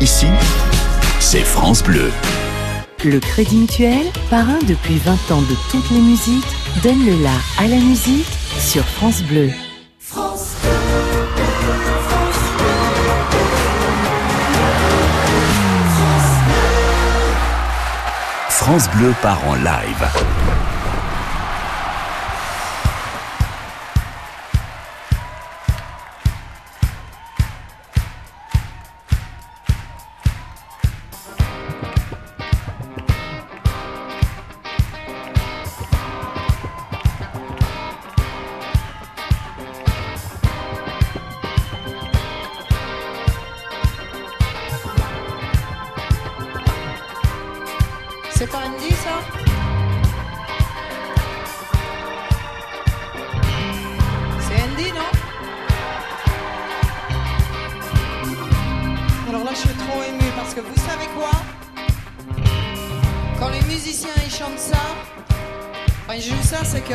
Ici, c'est France Bleu. Le Crédit Mutuel, parrain depuis 20 ans de toutes les musiques, donne le la à la musique sur France Bleu. France Bleu part en live. Vous savez quoi Quand les musiciens ils chantent ça, quand ils jouent ça c'est que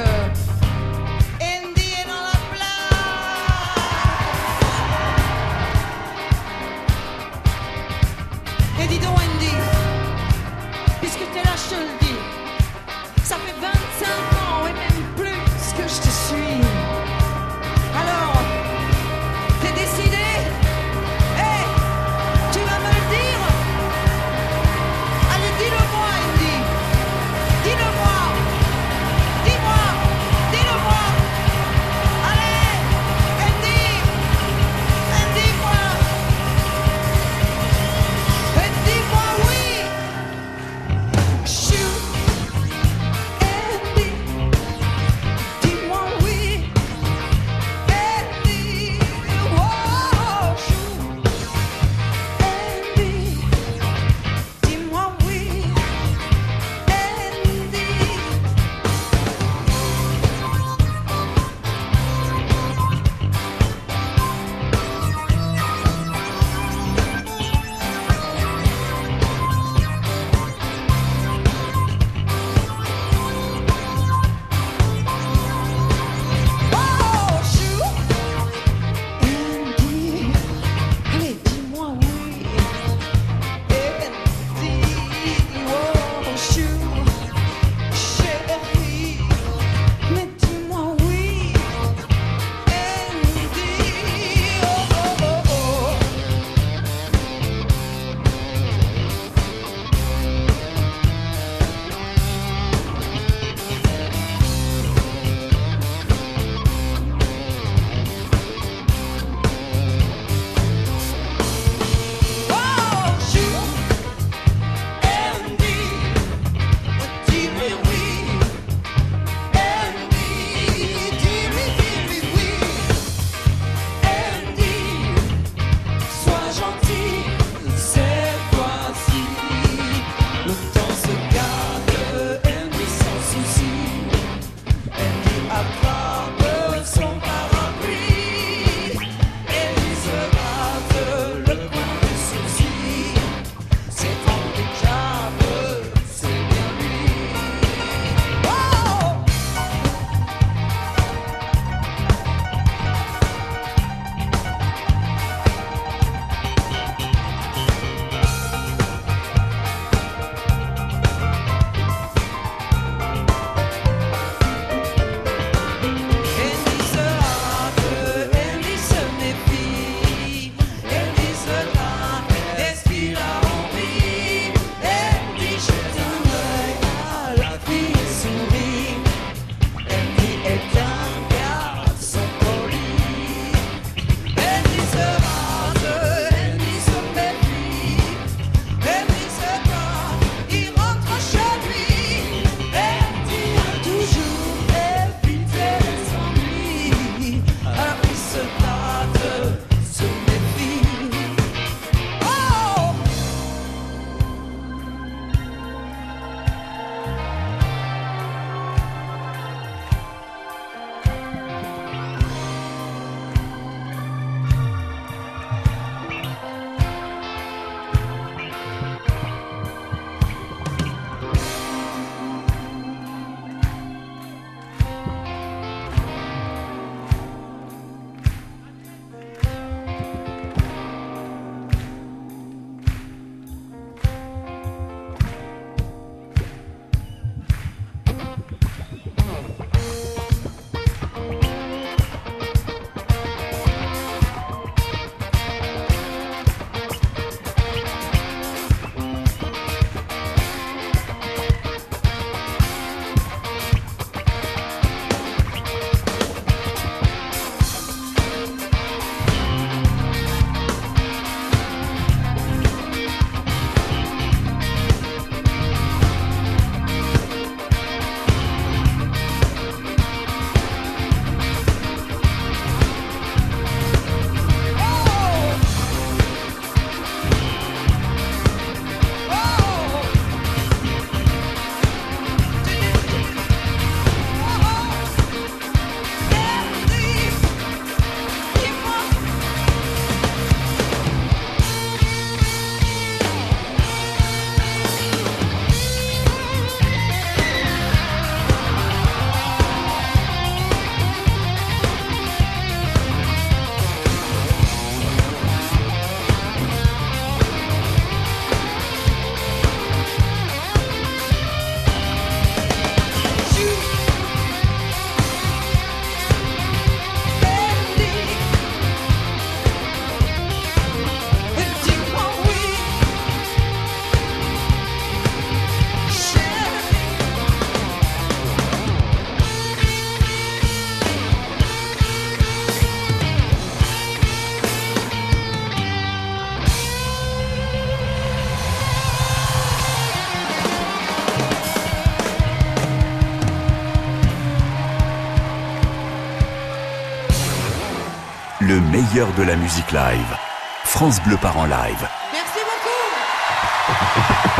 meilleur de la musique live. France Bleu part en live. Merci beaucoup.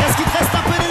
Est-ce qu'il te reste un peu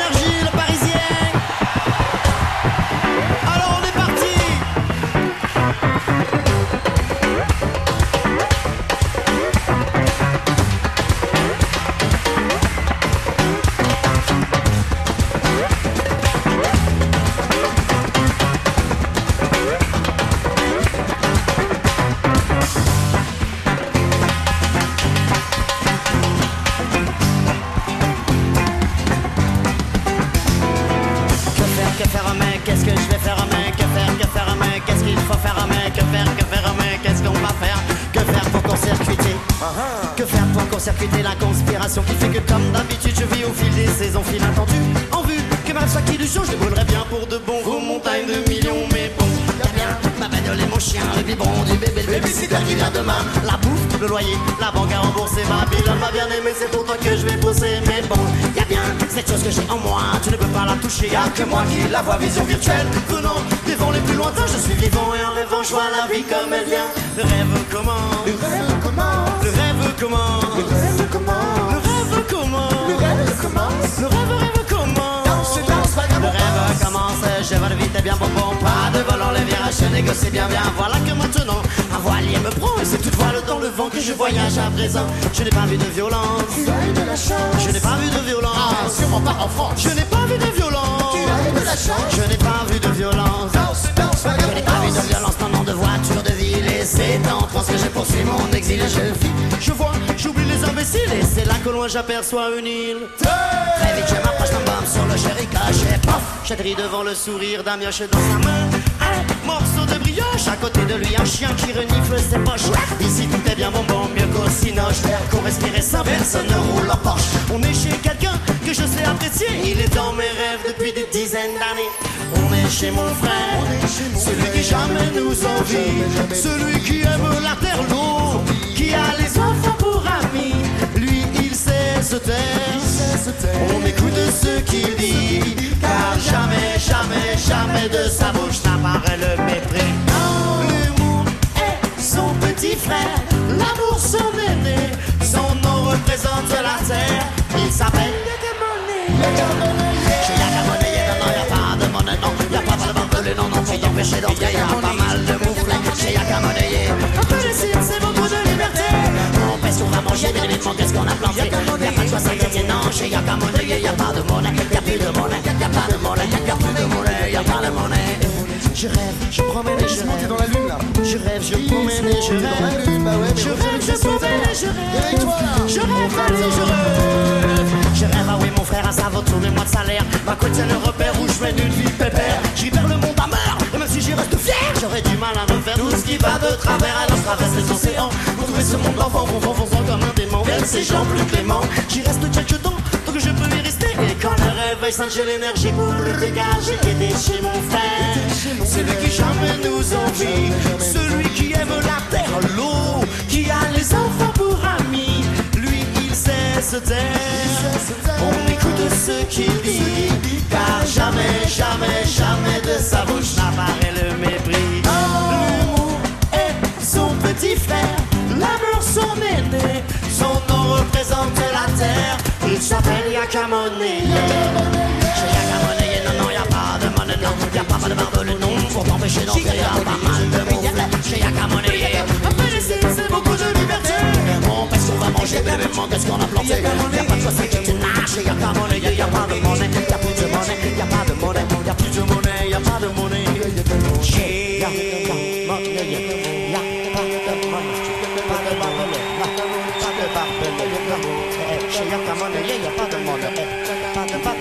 court-circuiter la conspiration Qui fait que comme d'habitude je vis au fil des saisons Fil attendu, en vue que ma qui du jour Je brûlerai bien pour de bons vos montagnes de millions Mais bon, y'a bien ma bagnole et mon chien Le biberon du bébé, le babysitter qui vient demain. La bouffe, le loyer, la banque à rembourser. Ma bille, m'a bien aimé, c'est pour toi que je vais bosser Mais bon, y'a bien cette chose que j'ai en moi Tu ne peux pas la toucher, y'a que moi qui la vois Vision virtuelle, venant des vents les plus lointains Je suis vivant et en rêvant, je vois la vie comme elle vient. Le rêve commence Le rêve commence Le rêve Le rêve commence Le rêve commence Le rêve commence Le rêve, rêve commence Le rêve commence, je vole vite et bien bon bon Pas de volant, les virages se négocient bien bien Voilà que maintenant, un voilier me prend Et c'est toute voile dans le vent que je voyage à présent Je n'ai pas vu de violence Je n'ai pas vu de violence Sûrement pas en France Je n'ai pas vu de violence Je n'ai pas vu de violence Je n'ai pas vu de violence, non, non, de de en France que je poursuis mon exil je vis. Je vois, j'oublie imbéciles Et c'est là qu'au loin j'aperçois une île. Très vite je m'approche d'un bombe sur le chéri caché Pof, j'atterris devant le sourire d'un mioche dans sa main. Un morceau de brioche, à côté de lui un chien qui renifle ses poches. Ici tout est bien bonbon, mieux qu'au cinoche. L'air qu'on respirait sans personne ne roule en Porsche. On est chez quelqu'un que je sais apprécier. Il est dans mes rêves depuis des dizaines d'années. On est chez mon frère, celui qui jamais nous envie Celui qui aime la terre, l'eau, qui a les enfants pour amis. Lui il sait se taire, on écoute ce qu'il dit Car jamais, jamais, jamais de sa bouche n'apparaît le mépris. L'humour est son petit frère, l'amour son aîné. Son nom représente la terre, il s'appelle Yakamoné Chez Yakamoné, non, non, y'a pas de monnaie, non. Y'a pas mal de barbelés, non, non, pour t'empêcher d'entrer Y'a pas mal de pèse, on va manger, bien évidemment, qu'est-ce qu'on a planté Y'a pas de ça gagne, non, chez Yakamoné Y'a pas de monnaie, y'a plus de monnaie Y'a pas de monnaie, y'a plus de monnaie Y'a pas de monnaie je rêve, je promène et je rêve. dans la lune là. Je rêve, je promène et je Dans la rêve. lune, bah ouais, Je rêve, je promène et je rêve. Réveille-toi là. Je rêve, allez, je rêve. Je rêve, ah oui, mon frère, à ça vaut tous mes mois de salaire. Ma quotidienne le repère où je mène une vie pépère. J'y vers le monde à meurtre, et même si j'y reste fier, j'aurais du mal à refaire tout ce qui va de travers. Alors je traverse les océans pour trouver ce monde d'enfants, vont fonçant comme un démon vers ces gens plus cléments. J'y reste quelques temps, tant que je peux y rester. Et quand le réveil sonne, j'ai l'énergie pour le dégager. J'étais chez mon frère, celui qui jamais nous envie, celui qui aime la terre, l'eau, qui a les enfants pour amis. Lui, il sait se taire. On écoute ce qu'il dit, car jamais, jamais, jamais de sa bouche n'apparaît s'appelle Yakamoné. Chez Yakamoné, non, non, y a pas de monnaie, non, y a pas de barbelés, non, pour t'empêcher d'entrer, y a pas mal de mouflets. Chez Yakamoné, peu d'ici, c'est beaucoup de liberté. Bon, parce qu'on va manger, bébé, mon qu'est-ce qu'on a planté? Y a pas de choix, c'est que tu nages. Chez Yakamoné, y a pas de monnaie, y a plus de monnaie, y a pas de monnaie, y a plus de monnaie, y a pas de monnaie. Chez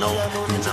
no in the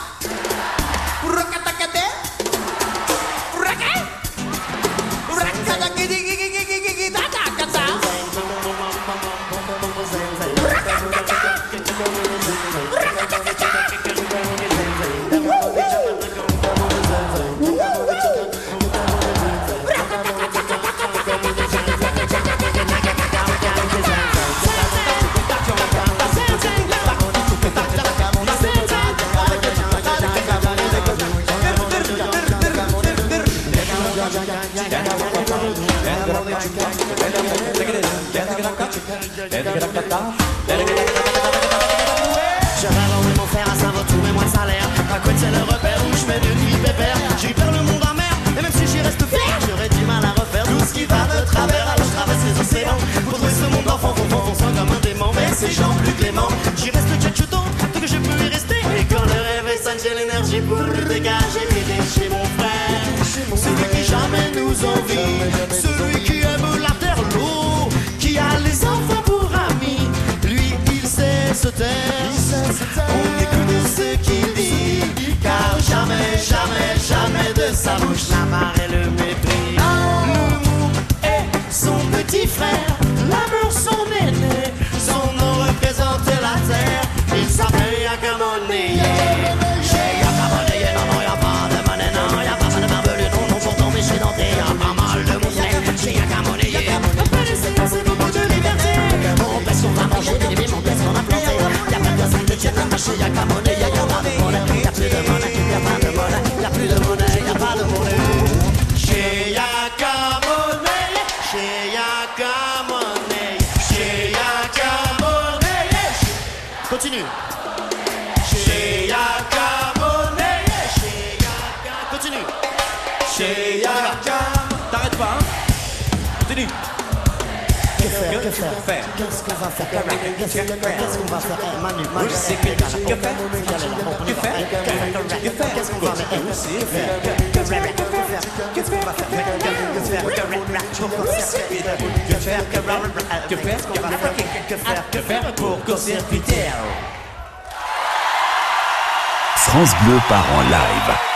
ces gens plus cléments. J'y reste temps, tant que je peux y rester. Et quand le rêve sonne, j'ai l'énergie pour le dégager. M'aider chez mon frère, celui qui jamais nous envie Celui qui aime la terre, l'eau, qui a les enfants pour amis Lui, il sait se taire. On écoute ce qu'il dit, car jamais, jamais, jamais de sa bouche et le mépris. L'amour est son petit frère, Continue. Continue. T'arrêtes pas, hein Continue. Que faire, que faire, Faire. Qu'est-ce qu'on va faire Qu'est-ce qu'on va faire Eh, Manu, Manu, c'est que- que faire Que faire Que faire Qu'est-ce qu'on va faire Eh, c'est faire. Que faire Que faire Qu'est-ce qu'on va faire Que faire Que faire Que faire Que faire Que faire qu'on va faire Que faire Que faire pour court-circuiter France Bleu part en live.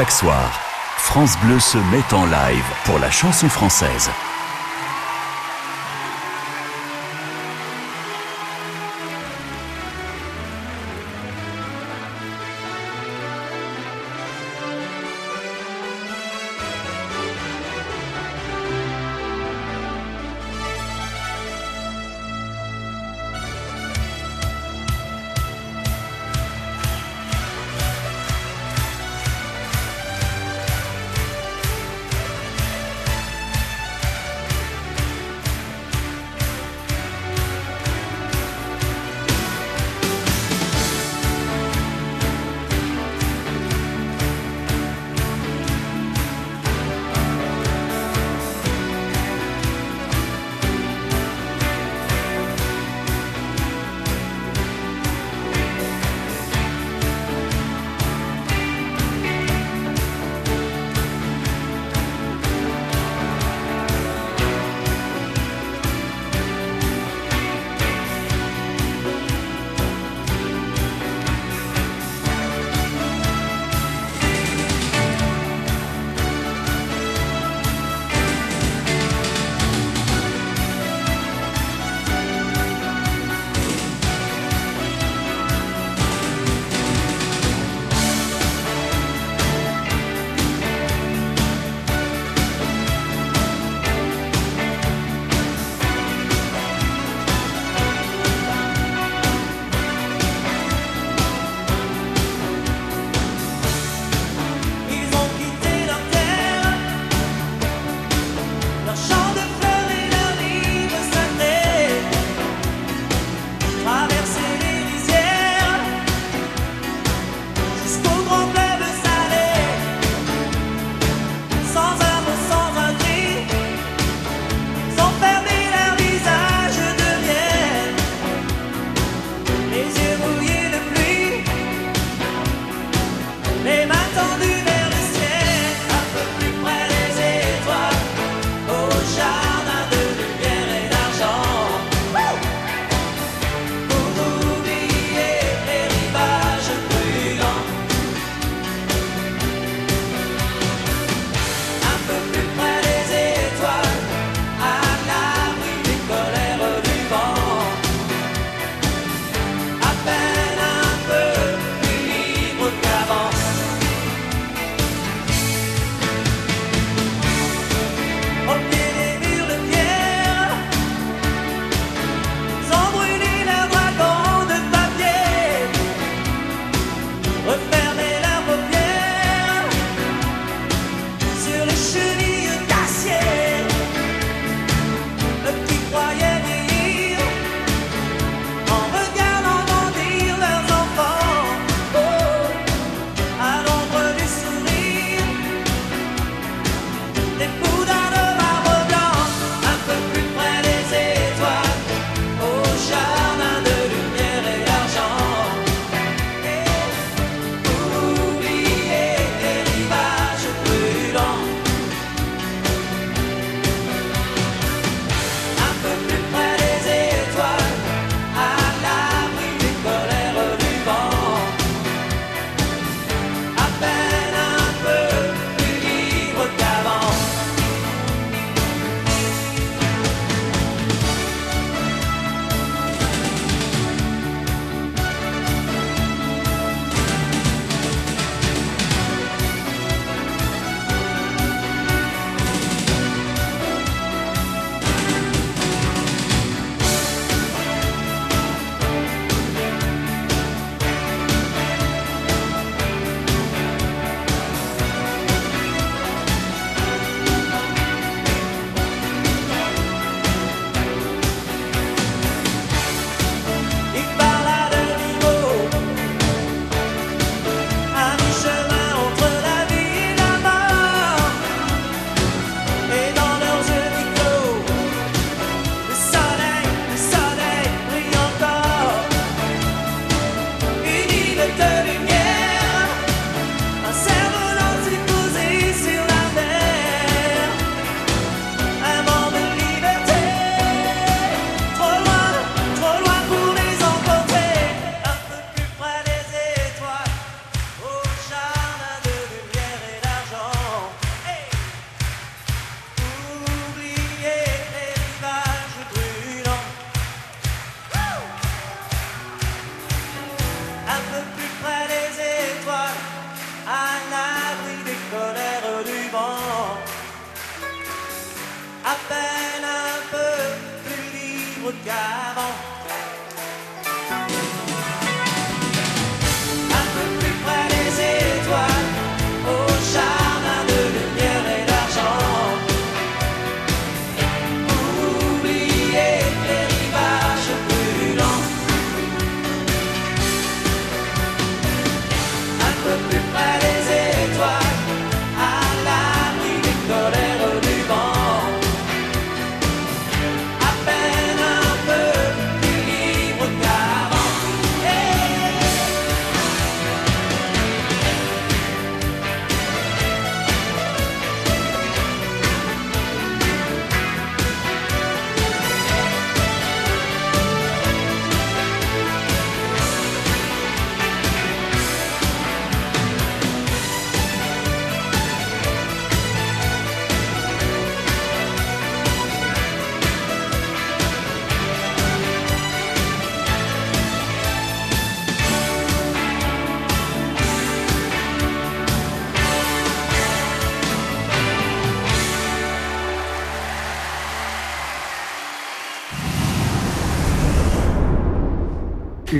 Chaque soir, France Bleu se met en live pour la chanson française.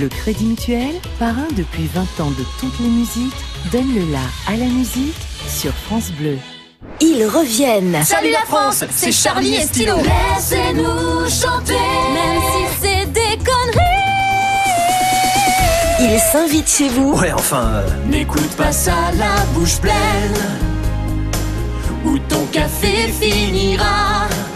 Le Crédit Mutuel, parrain depuis 20 ans de toutes les musiques, donne le la à la musique sur France Bleu. Ils reviennent. Salut la France, c'est Charlie et Stylo. Laissez-nous chanter, même si c'est des conneries. Ils s'invitent chez vous. Ouais, enfin. euh, N'écoute pas ça la bouche pleine. Ou ton café fini